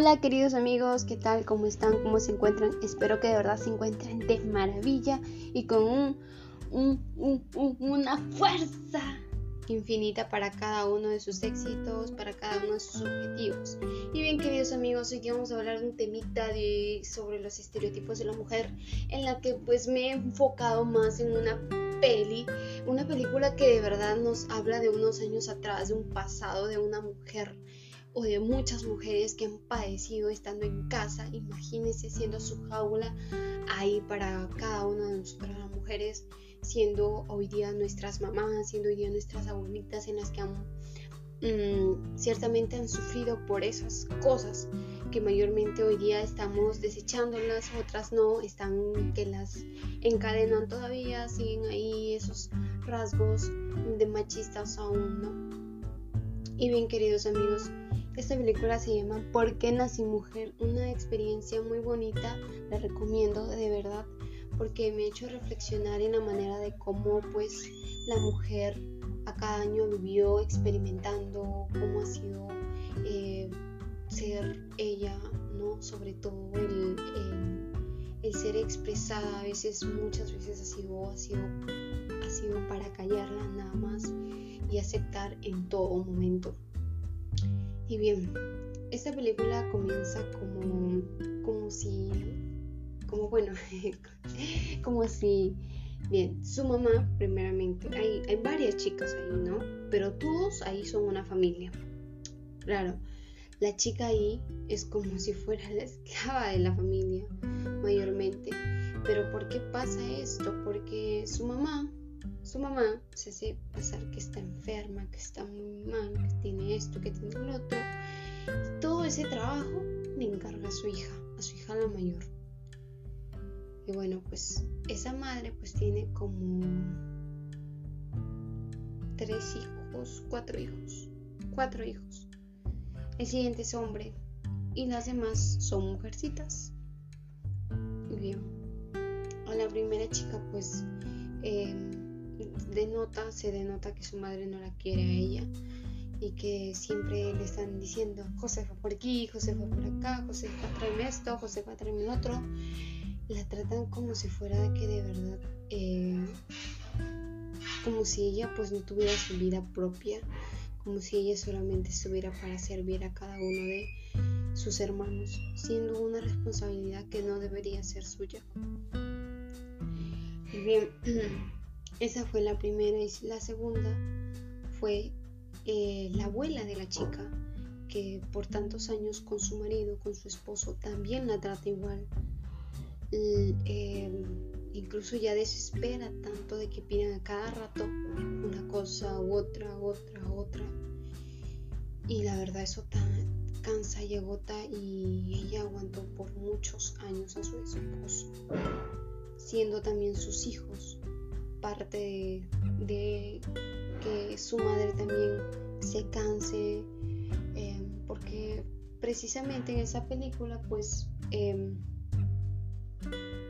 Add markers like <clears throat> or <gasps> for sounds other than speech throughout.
Hola queridos amigos, ¿qué tal? ¿Cómo están? ¿Cómo se encuentran? Espero que de verdad se encuentren de maravilla y con un, una fuerza infinita para cada uno de sus éxitos, para cada uno de sus objetivos. Y bien queridos amigos, hoy vamos a hablar de un temita sobre los estereotipos de la mujer, en la que pues me he enfocado más en una peli, una película que de verdad nos habla de unos años atrás, de un pasado de una mujer o de muchas mujeres que han padecido estando en casa. Imagínense siendo su jaula ahí para cada una de nosotras las mujeres, siendo hoy día nuestras mamás, siendo hoy día nuestras abuelitas en las que han mm, ciertamente han sufrido por esas cosas que mayormente hoy día estamos desechándolas, otras no, están que las encadenan todavía, siguen ahí esos rasgos de machistas aún, ¿no? Y bien queridos amigos, esta película se llama ¿Por qué nací mujer? Una experiencia muy bonita, la recomiendo de verdad porque me ha hecho reflexionar en la manera de cómo pues la mujer a cada año vivió experimentando cómo ha sido eh, ser ella, ¿no? Sobre todo el, el, ser expresada a veces, muchas veces ha sido, ha sido, ha sido para callarla nada más y aceptar en todo momento. Y bien, esta película comienza como, como si, como bueno, <laughs> como si, bien, su mamá, primeramente, hay, hay varias chicas ahí, ¿no? Pero todos ahí son una familia. Claro, la chica ahí es como si fuera la esclava de la familia, mayormente. Pero ¿por qué pasa esto? Porque su mamá su mamá se hace pasar que está enferma, que está muy mal, que tiene esto, que tiene lo otro. Todo ese trabajo le encarga a su hija, a su hija la mayor. Y bueno, pues esa madre pues tiene como tres hijos, cuatro hijos, cuatro hijos. El siguiente es hombre y las demás son mujercitas. Y bien, a la primera chica pues... Eh, denota, se denota que su madre no la quiere a ella y que siempre le están diciendo, José fue por aquí, José fue por acá, José va a traerme esto, José va a traerme el otro. La tratan como si fuera que de verdad, eh, como si ella pues no tuviera su vida propia, como si ella solamente estuviera para servir a cada uno de sus hermanos, siendo una responsabilidad que no debería ser suya. Y bien, <clears throat> Esa fue la primera y la segunda fue eh, la abuela de la chica, que por tantos años con su marido, con su esposo, también la trata igual. Em, incluso ya desespera tanto de que pidan a cada rato una cosa u otra, otra, otra. Y la verdad eso tan, cansa y agota y ella aguantó por muchos años a su esposo, siendo también sus hijos parte de, que su madre también se canse, em, porque precisamente en esa película, pues, em,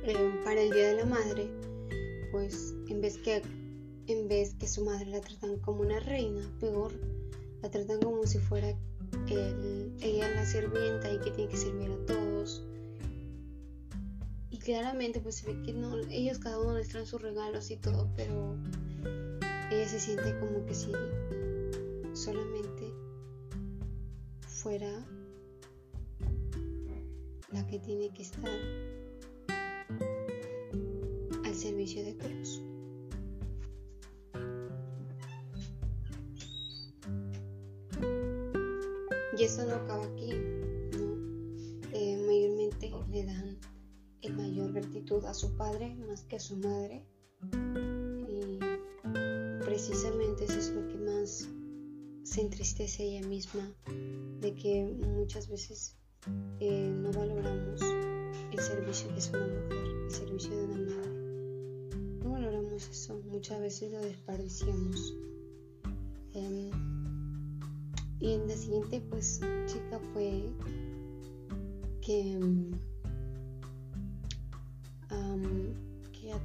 em, para el Día de la Madre, pues, en vez que en vez que su madre la tratan como una reina, peor, la tratan como si fuera ella la sirvienta y que tiene que servir a todos claramente pues se ve que no, ellos cada uno les traen sus regalos y todo, pero ella se siente como que si solamente fuera la que tiene que estar al servicio de todos. Y eso no acaba aquí, ¿no? Eh, mayormente le dan gratitud a su padre más que a su madre. Y precisamente eso es lo que más se entristece ella misma, de que muchas veces eh, no valoramos el servicio que es una mujer, el servicio de una madre. No valoramos eso, muchas veces lo desperdiciamos. Em, y en la siguiente pues chica fue que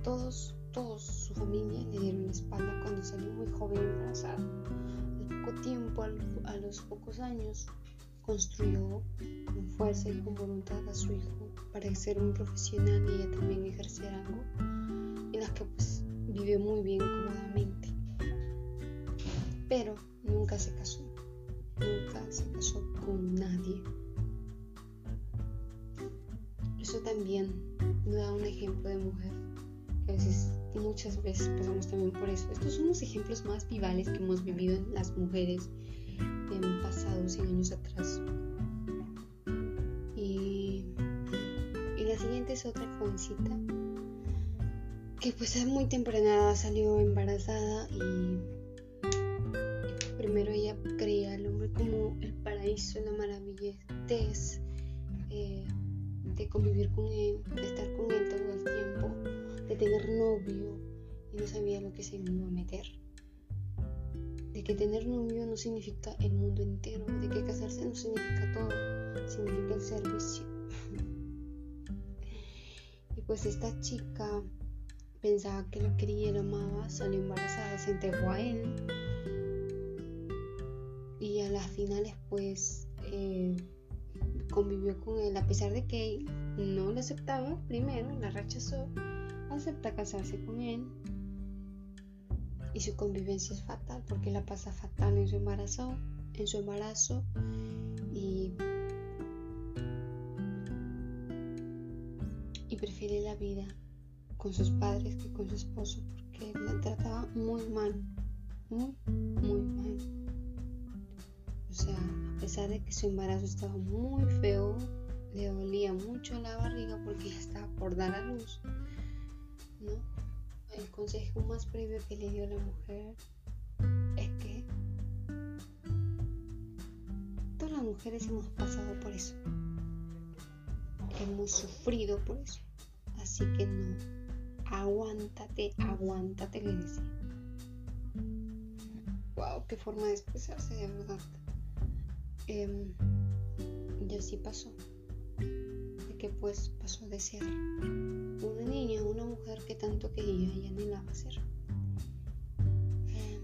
todos, todos su familia le dieron la espalda cuando salió muy joven embarazada. Al poco tiempo, a los pocos años, construyó con fuerza y con voluntad a su hijo para ser un profesional y ella también ejercer algo en las que pues vive muy bien cómodamente. Pero nunca se casó, nunca se casó con nadie. Eso también da un ejemplo de mujer a veces, muchas veces pasamos también por eso. Estos son los ejemplos más vivales que hemos vivido en las mujeres en pasados 100 años atrás. Y, y la siguiente es otra jovencita que pues a muy temprana salió embarazada y, primero ella creía al hombre como el paraíso, la maravilla eh, de convivir con él, de estar con él todo el tiempo, de tener novio y no sabía lo que se iba a meter. De que tener novio no significa el mundo entero, de que casarse no significa todo, significa el servicio. <laughs> y pues esta chica pensaba que lo quería y lo amaba, salió embarazada, se entregó a él. Y a las finales pues eh, convivió con él, a pesar de que no lo aceptaba primero, la rechazó, acepta casarse con él. Y su convivencia es fatal porque la pasa fatal en su embarazo, en su embarazo y, y prefiere la vida con sus padres que con su esposo porque la trataba muy mal, pesar de que su embarazo estaba muy feo, le dolía mucho la barriga porque ya estaba por dar a luz, ¿no? El consejo más previo que le dio la mujer es que todas las mujeres hemos pasado por eso, hemos sufrido por eso, así que no aguántate, aguántate, le decía. Wow, qué forma de expresarse, de verdad. Em, y así pasó. De que pues pasó de ser una niña, una mujer que tanto quería y anhelaba ser. Em,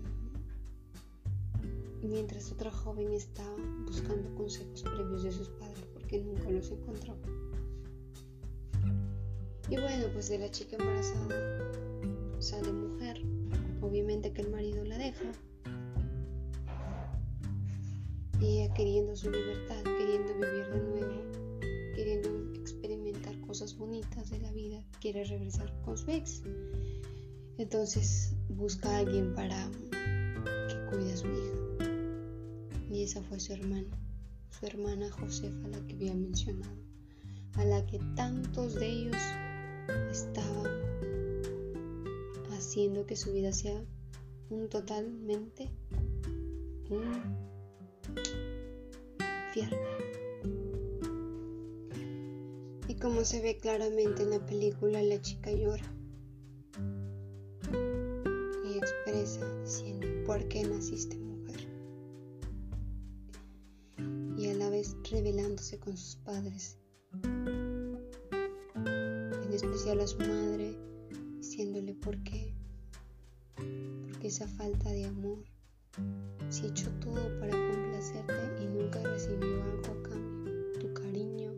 mientras otra joven estaba buscando consejos previos de sus padres porque nunca los encontraba. Y bueno, pues de la chica embarazada sale mujer. Obviamente que el marido la deja. Ella queriendo su libertad, queriendo vivir de nuevo, queriendo experimentar cosas bonitas de la vida, quiere regresar con su ex. Entonces busca a alguien para que cuide a su hija. Y esa fue su hermana, su hermana Josefa, la que había mencionado, a la que tantos de ellos estaba haciendo que su vida sea un totalmente un Y como se ve claramente en la película, la chica llora y expresa diciendo, ¿por qué naciste mujer? Y a la vez revelándose con sus padres especial a su madre, diciéndole por qué. Porque esa falta de amor. Si he hecho todo para y nunca recibió algo a cambio, tu cariño,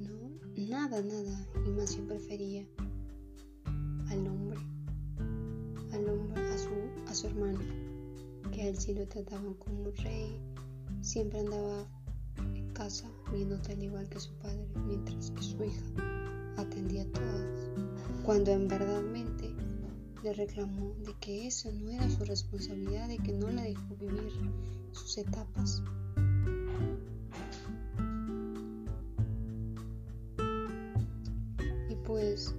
no, nada, nada. Y más bien prefería al hombre, al hombre, a su, a su hermano, que a él lo trataban como un rey, siempre andaba en casa viéndote al igual que su padre, mientras que su hija atendía a todas, cuando en verdadmente le reclamó de que eso no era su responsabilidad, de que no la dejó vivir sus etapas. Y pues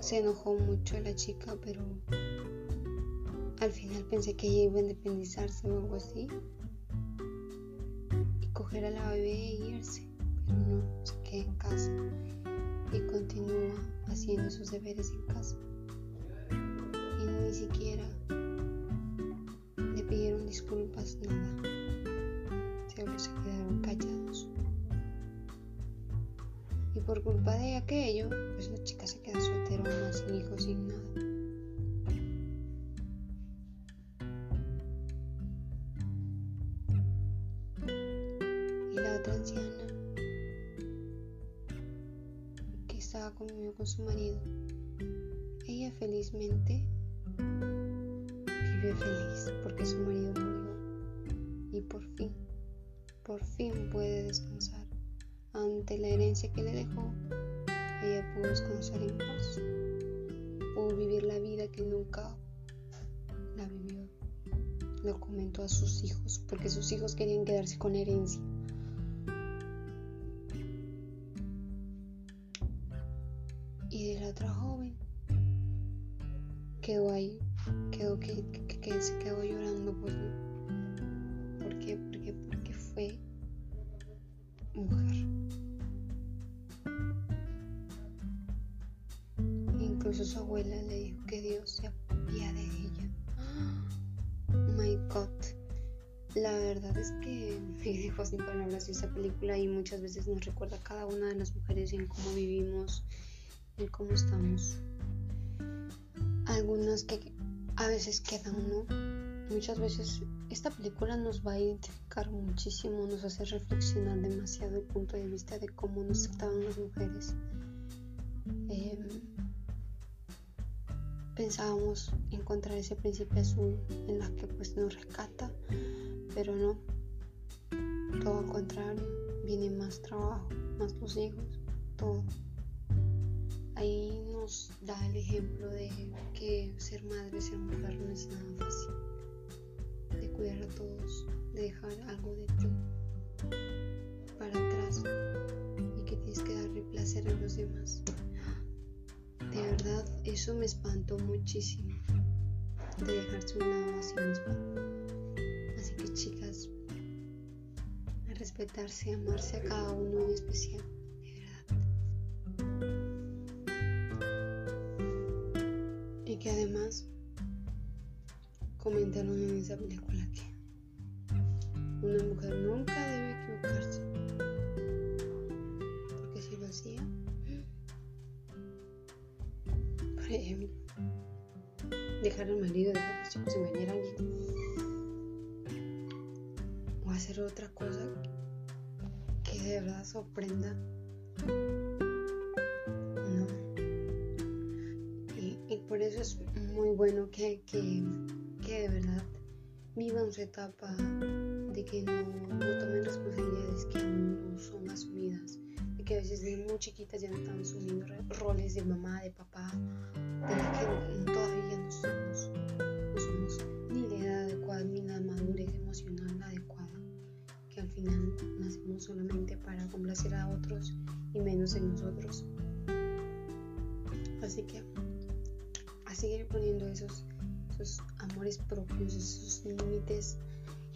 se enojó mucho la chica, pero al final pensé que ella iba a independizarse o algo así y coger a la bebé e irse, pero no, se quedó en casa y continúa haciendo sus deberes en casa. Y ni siquiera le pidieron disculpas, nada. Solo se quedaron callados. Y por culpa de aquello, pues la chica se queda soltera, sin hijos, sin nada. otra anciana que estaba conmigo con su marido. Ella felizmente vive feliz porque su marido murió y por fin, por fin puede descansar ante la herencia que le dejó. Ella pudo descansar en paz, pudo vivir la vida que nunca la vivió lo comentó a sus hijos, porque sus hijos querían quedarse con herencia. Fue mujer. Incluso su abuela le dijo que Dios se apiade de ella. <gasps> La verdad es que <laughs> me dejó sin palabras esa película y muchas veces nos recuerda a cada una de las mujeres en cómo vivimos, en cómo estamos. Algunas que a veces quedan, ¿no? Muchas veces esta película nos va a identificar muchísimo, nos hace reflexionar demasiado el punto de vista de cómo nos trataban las mujeres. Em, pensábamos encontrar ese príncipe azul en la que pues nos rescata pero no, todo al contrario, viene más trabajo, más los hijos, todo. Ahí nos da el ejemplo de que ser madre, ser mujer no es nada fácil, de cuidar a todos, de dejar algo de ti para atrás y que tienes que darle placer a los demás. De verdad, eso me espantó muchísimo, de dejarse un lado a sí mismo chicas, a respetarse, amarse a cada uno en especial, de verdad. Y que además comentaron en esa película que una mujer nunca debe equivocarse. Porque si lo hacía, por ejemplo, dejar al marido, dejar a los chicos, engañar a alguien hacer otra cosa que de verdad sorprenda. No. Y, por eso es muy bueno que, que, de verdad vivan su etapa de que no, tomen responsabilidades que aún no son asumidas, de que a veces de muy chiquitas ya no están asumiendo roles de mamá, de papá, de las que todavía no somos, no somos ni la edad adecuada ni la madurez emocional adecuada al final nacemos solamente para complacer a otros y menos en nosotros. Así que a seguir poniendo esos, esos amores propios, esos límites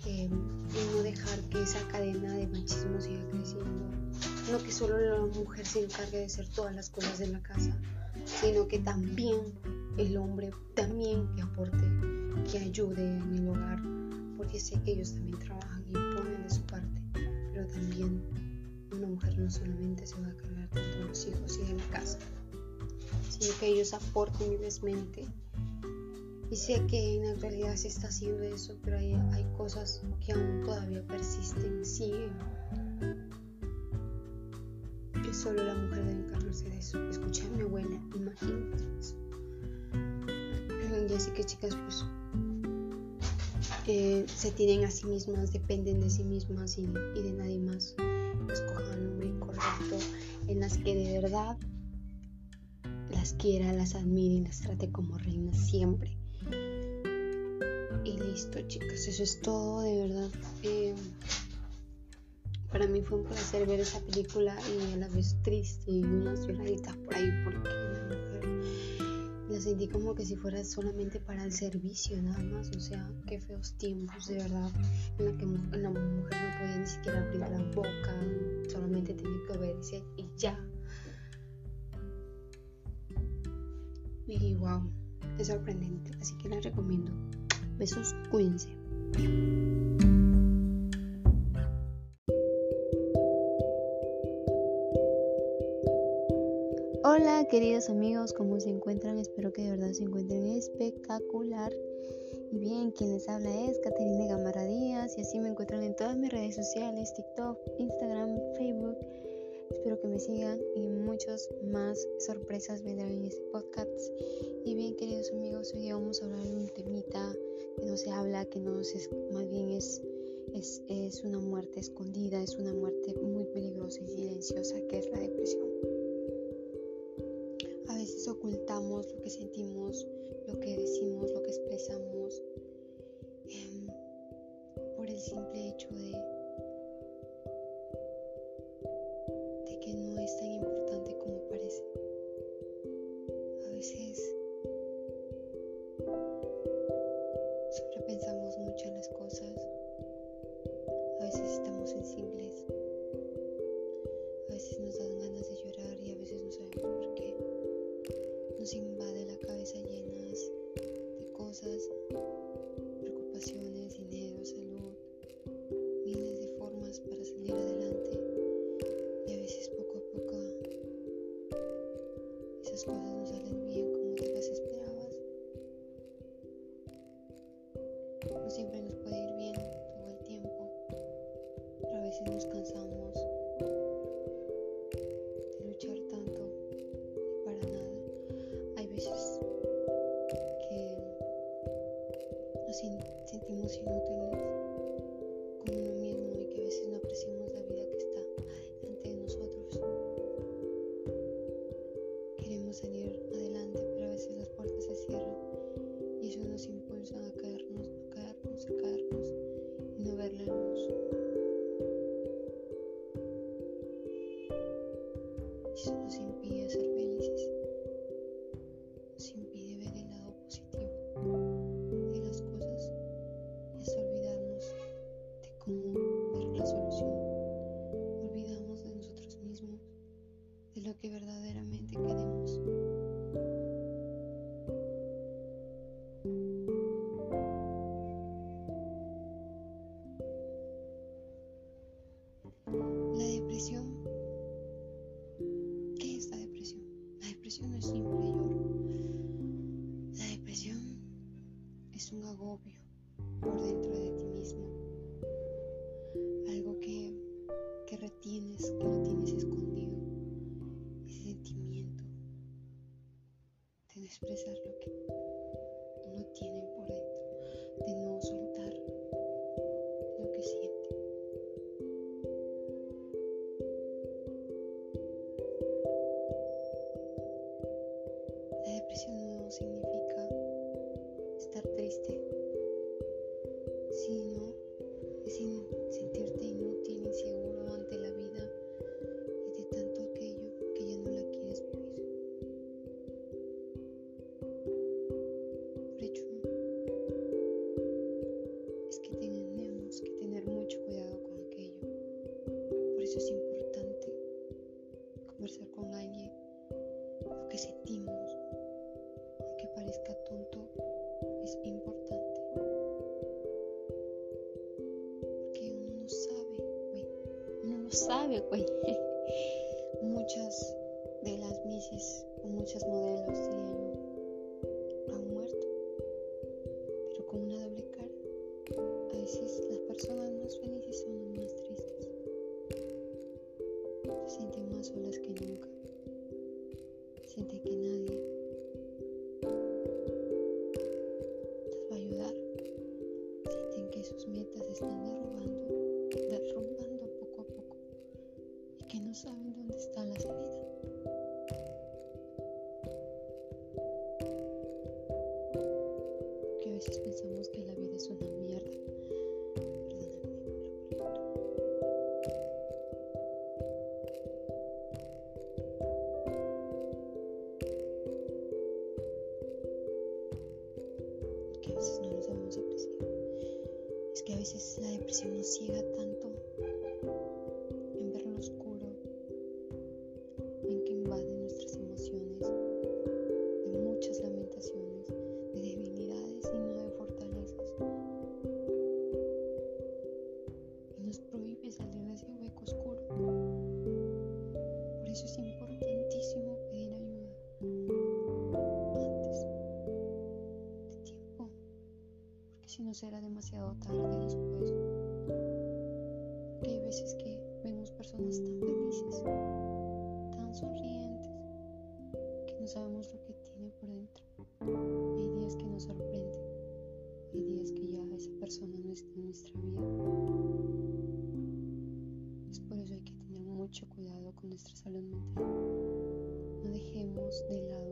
eh, y no dejar que esa cadena de machismo siga creciendo. No que solo la mujer se encargue de hacer todas las cosas de la casa, sino que también el hombre también que aporte, que ayude en el hogar, porque sé que ellos también trabajan y ponen de su parte, pero también una mujer no solamente se va a cargar de los hijos y de la casa, sino que ellos aporten vivamente. Y sé que en la realidad se está haciendo eso, pero hay, hay cosas que aún todavía persisten, siguen. Que solo la mujer debe encargarse de eso. Escuché a mi abuela, imagínate eso. Y así que chicas, pues se tienen a sí mismas, dependen de sí mismas y, de nadie más. Escojan un hombre correcto en las que de verdad las quiera, las admire y las trate como reinas siempre. Y listo, chicas, eso es todo, de verdad. Eh, para mí fue un placer ver esa película y a la vez triste y unas lloraditas por ahí porque la sentí como que si fuera solamente para el servicio nada más, o sea, qué feos tiempos de verdad, en la que la mujer no podía ni siquiera abrir la boca, solamente tenía que obedecer y ya. Y wow, es sorprendente, así que la recomiendo. Besos, cuídense. queridos amigos, ¿cómo se encuentran? Espero que de verdad se encuentren espectacular. Y bien, quien les habla es Caterina Gamara Díaz y así me encuentran en todas mis redes sociales, TikTok, Instagram, Facebook. Espero que me sigan y muchas más sorpresas vendrán en este podcast. Y bien, queridos amigos, hoy vamos a hablar de un temita que no se habla, que no se, más bien es, es, es una muerte escondida, es una muerte muy peligrosa y silenciosa, que es la depresión ocultamos lo que sentimos, lo que decimos, lo que expresamos, em, por el simple hecho de, no es tan importante como parece. A veces sobrepensamos mucho en las cosas, a veces estamos sensibles, Salir adelante, pero a veces las puertas se cierran y eso nos impulsa a caernos, a caernos, a caernos y no ver la luz. Eso nos es un agobio por dentro de ti mismo. Algo que, que retienes, que no tienes escondido expresar lo que uno tiene por dentro, eso es importante, conversar con alguien lo que sentimos, aunque parezca tonto, es importante. Porque uno no sabe, güey, uno no sabe, güey. <laughs> Que a veces pensamos si no será demasiado tarde después. Hay veces que vemos personas tan felices, tan sonrientes, que no sabemos lo que tiene por dentro. Hay días que nos sorprenden, hay días que ya esa persona no está en nuestra vida. Es por eso hay que tener mucho cuidado con nuestra salud mental. No dejemos de lado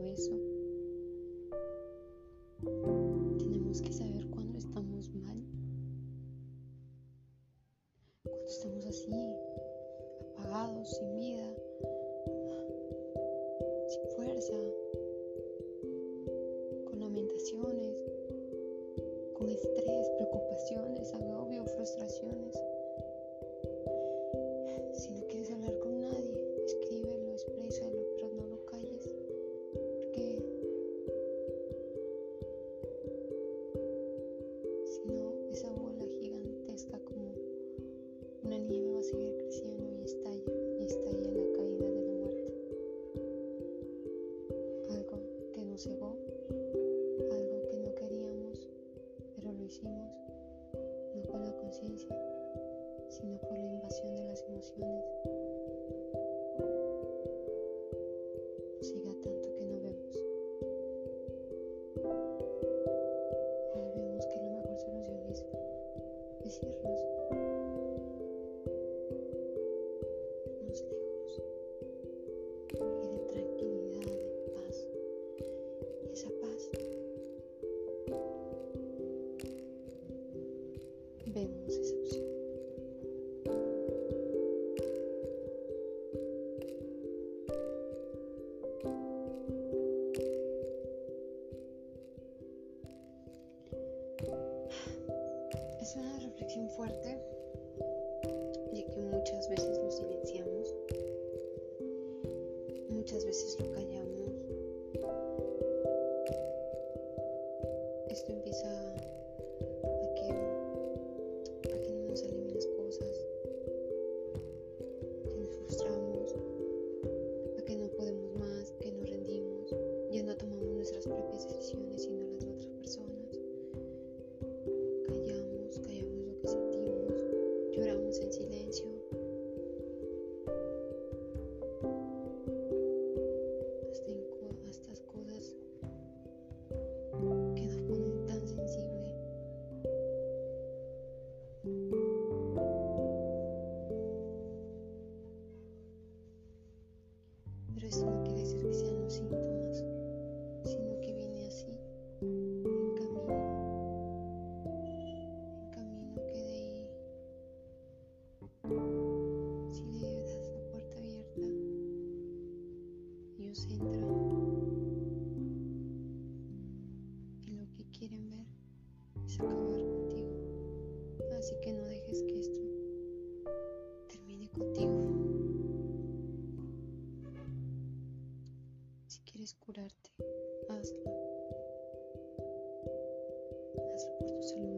quieres curarte, hazlo. Hazlo por tu salud.